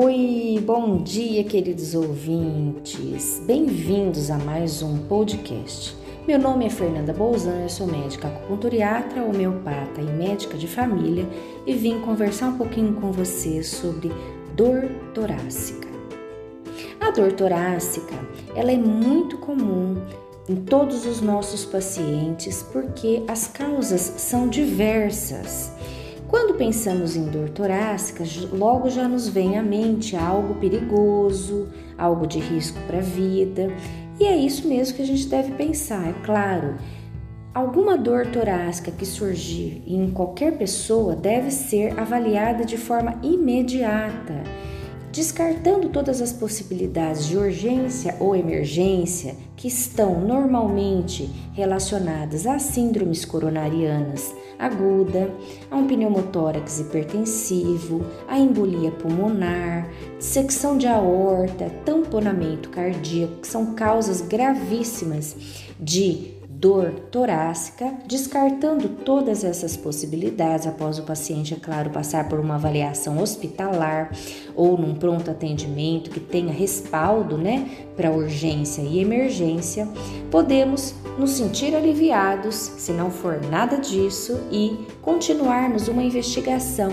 Oi, bom dia, queridos ouvintes. Bem-vindos a mais um podcast. Meu nome é Fernanda Bolzan, eu sou médica acupunturiatra, homeopata e médica de família e vim conversar um pouquinho com você sobre dor torácica. A dor torácica, ela é muito comum em todos os nossos pacientes porque as causas são diversas. Quando pensamos em dor torácica, logo já nos vem à mente algo perigoso, algo de risco para a vida, e é isso mesmo que a gente deve pensar, é claro. Alguma dor torácica que surgir em qualquer pessoa deve ser avaliada de forma imediata descartando todas as possibilidades de urgência ou emergência que estão normalmente relacionadas a síndromes coronarianas aguda, a um pneumotórax hipertensivo, a embolia pulmonar, dissecção de aorta, tamponamento cardíaco, que são causas gravíssimas de dor torácica, descartando todas essas possibilidades após o paciente, é claro, passar por uma avaliação hospitalar ou num pronto atendimento que tenha respaldo, né, para urgência e emergência, podemos nos sentir aliviados, se não for nada disso, e continuarmos uma investigação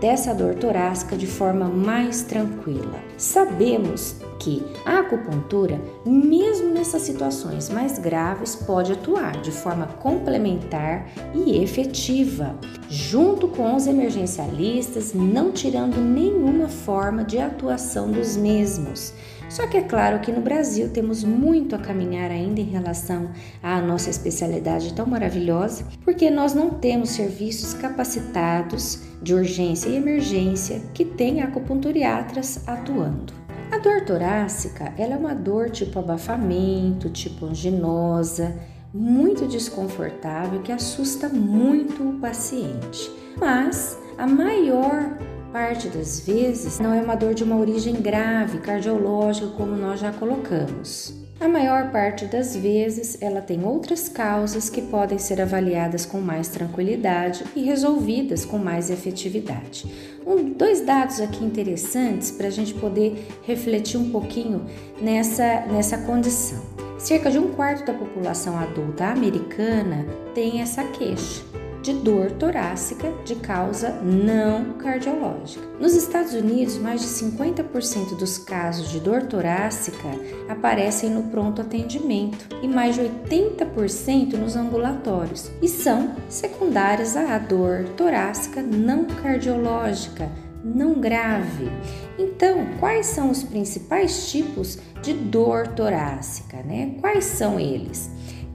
dessa dor torácica de forma mais tranquila. Sabemos que a acupuntura, mesmo nessas situações mais graves, pode atuar de forma complementar e efetiva, junto com os emergencialistas, não tirando nenhuma forma de atuação dos mesmos. Só que é claro que no Brasil temos muito a caminhar ainda em relação à nossa especialidade tão maravilhosa, porque nós não temos serviços capacitados de urgência e emergência que tenham acupunturiatras atuando. A dor torácica ela é uma dor tipo abafamento, tipo anginosa, muito desconfortável que assusta muito o paciente. Mas a maior parte das vezes não é uma dor de uma origem grave, cardiológica, como nós já colocamos. A maior parte das vezes ela tem outras causas que podem ser avaliadas com mais tranquilidade e resolvidas com mais efetividade. Um, dois dados aqui interessantes para a gente poder refletir um pouquinho nessa, nessa condição. Cerca de um quarto da população adulta americana tem essa queixa de dor torácica de causa não cardiológica. Nos Estados Unidos, mais de 50% dos casos de dor torácica aparecem no pronto atendimento e mais de 80% nos ambulatórios e são secundárias à dor torácica não cardiológica, não grave. Então, quais são os principais tipos de dor torácica, né? Quais são eles?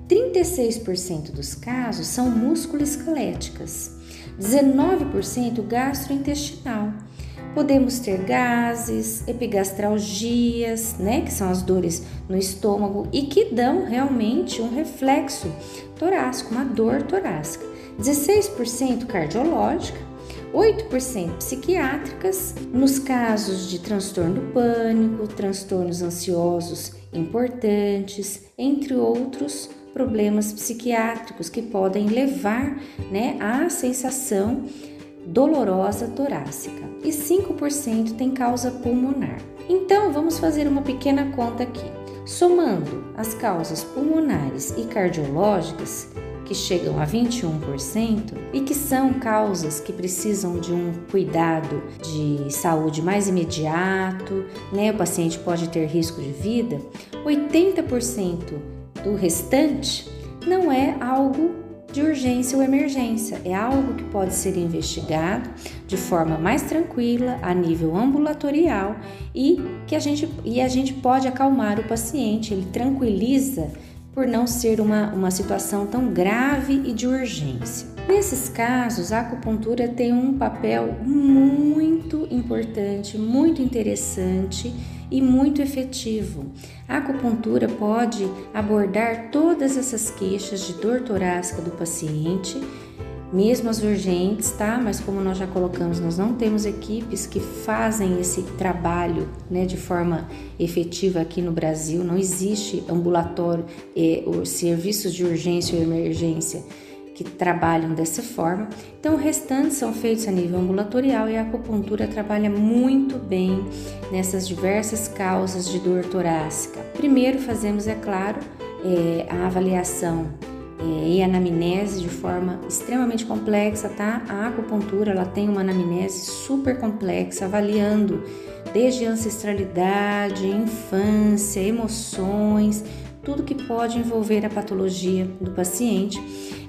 36% dos casos são músculo-esqueléticas, 19% gastrointestinal. Podemos ter gases, epigastralgias, né, que são as dores no estômago e que dão realmente um reflexo torácico, uma dor torácica. 16% cardiológica, 8% psiquiátricas, nos casos de transtorno pânico, transtornos ansiosos importantes, entre outros, problemas psiquiátricos que podem levar né, à sensação dolorosa torácica e 5% tem causa pulmonar. Então vamos fazer uma pequena conta aqui. Somando as causas pulmonares e cardiológicas, que chegam a 21% e que são causas que precisam de um cuidado de saúde mais imediato, né? O paciente pode ter risco de vida. 80% do restante não é algo de urgência ou emergência, é algo que pode ser investigado de forma mais tranquila, a nível ambulatorial e que a gente, e a gente pode acalmar o paciente, ele tranquiliza por não ser uma, uma situação tão grave e de urgência. Nesses casos, a acupuntura tem um papel muito importante, muito interessante e muito efetivo. A acupuntura pode abordar todas essas queixas de dor torácica do paciente, mesmo as urgentes, tá? Mas como nós já colocamos, nós não temos equipes que fazem esse trabalho, né, de forma efetiva aqui no Brasil. Não existe ambulatório, eh, serviços de urgência ou emergência que trabalham dessa forma. Então, o restante são feitos a nível ambulatorial e a acupuntura trabalha muito bem nessas diversas causas de dor torácica. Primeiro, fazemos, é claro, é, a avaliação é, e anamnese de forma extremamente complexa, tá? A acupuntura ela tem uma anamnese super complexa, avaliando desde ancestralidade, infância, emoções, tudo que pode envolver a patologia do paciente.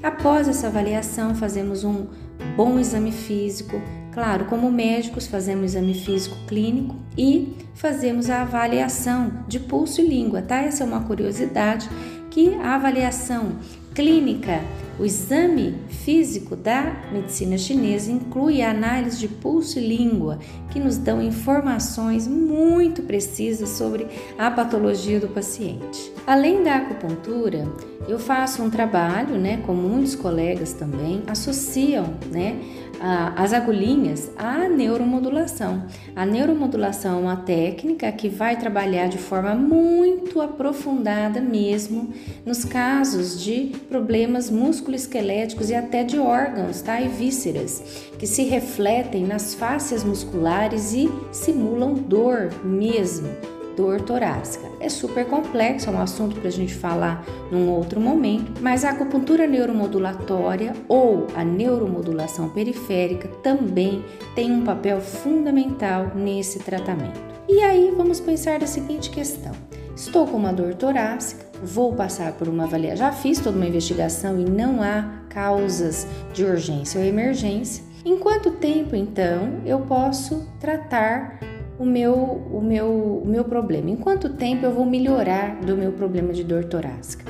Após essa avaliação, fazemos um bom exame físico. Claro, como médicos, fazemos exame físico clínico e fazemos a avaliação de pulso e língua, tá? Essa é uma curiosidade que a avaliação clínica o exame físico da medicina chinesa inclui a análise de pulso e língua, que nos dão informações muito precisas sobre a patologia do paciente. Além da acupuntura, eu faço um trabalho, né, com muitos colegas também, associam, né, as agulhinhas à neuromodulação. A neuromodulação é uma técnica que vai trabalhar de forma muito aprofundada mesmo nos casos de problemas musculoesqueléticos e até de órgãos, tá? E vísceras, que se refletem nas fáscias musculares e simulam dor mesmo dor torácica. É super complexo, é um assunto para a gente falar num outro momento, mas a acupuntura neuromodulatória ou a neuromodulação periférica também tem um papel fundamental nesse tratamento. E aí vamos pensar da seguinte questão: estou com uma dor torácica, vou passar por uma avaliação, já fiz toda uma investigação e não há causas de urgência ou emergência. Em quanto tempo então eu posso tratar o meu, o meu, o meu problema, em quanto tempo eu vou melhorar do meu problema de dor torácica.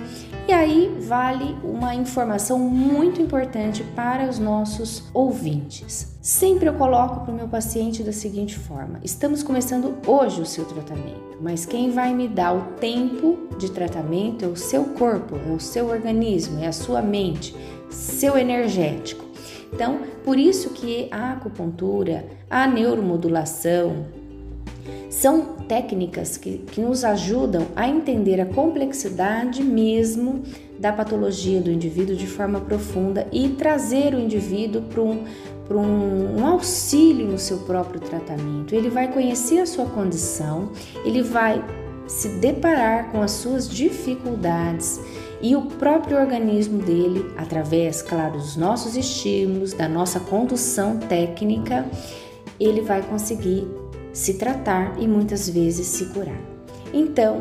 E aí vale uma informação muito importante para os nossos ouvintes. Sempre eu coloco para o meu paciente da seguinte forma: estamos começando hoje o seu tratamento, mas quem vai me dar o tempo de tratamento é o seu corpo, é o seu organismo, é a sua mente, seu energético. Então, por isso que a acupuntura, a neuromodulação, são técnicas que, que nos ajudam a entender a complexidade mesmo da patologia do indivíduo de forma profunda e trazer o indivíduo para um, um, um auxílio no seu próprio tratamento. Ele vai conhecer a sua condição, ele vai se deparar com as suas dificuldades e o próprio organismo dele, através, claro, dos nossos estímulos, da nossa condução técnica, ele vai conseguir se tratar e muitas vezes se curar. Então,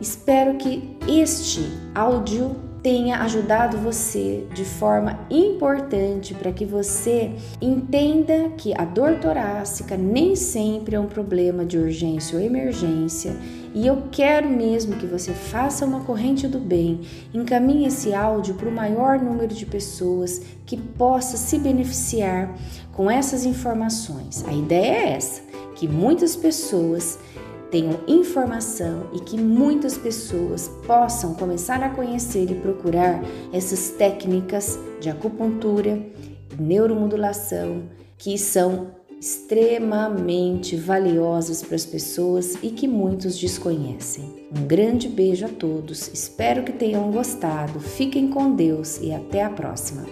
espero que este áudio tenha ajudado você de forma importante para que você entenda que a dor torácica nem sempre é um problema de urgência ou emergência. E eu quero mesmo que você faça uma corrente do bem, encaminhe esse áudio para o maior número de pessoas que possa se beneficiar com essas informações. A ideia é essa que muitas pessoas tenham informação e que muitas pessoas possam começar a conhecer e procurar essas técnicas de acupuntura, neuromodulação, que são extremamente valiosas para as pessoas e que muitos desconhecem. Um grande beijo a todos, espero que tenham gostado, fiquem com Deus e até a próxima.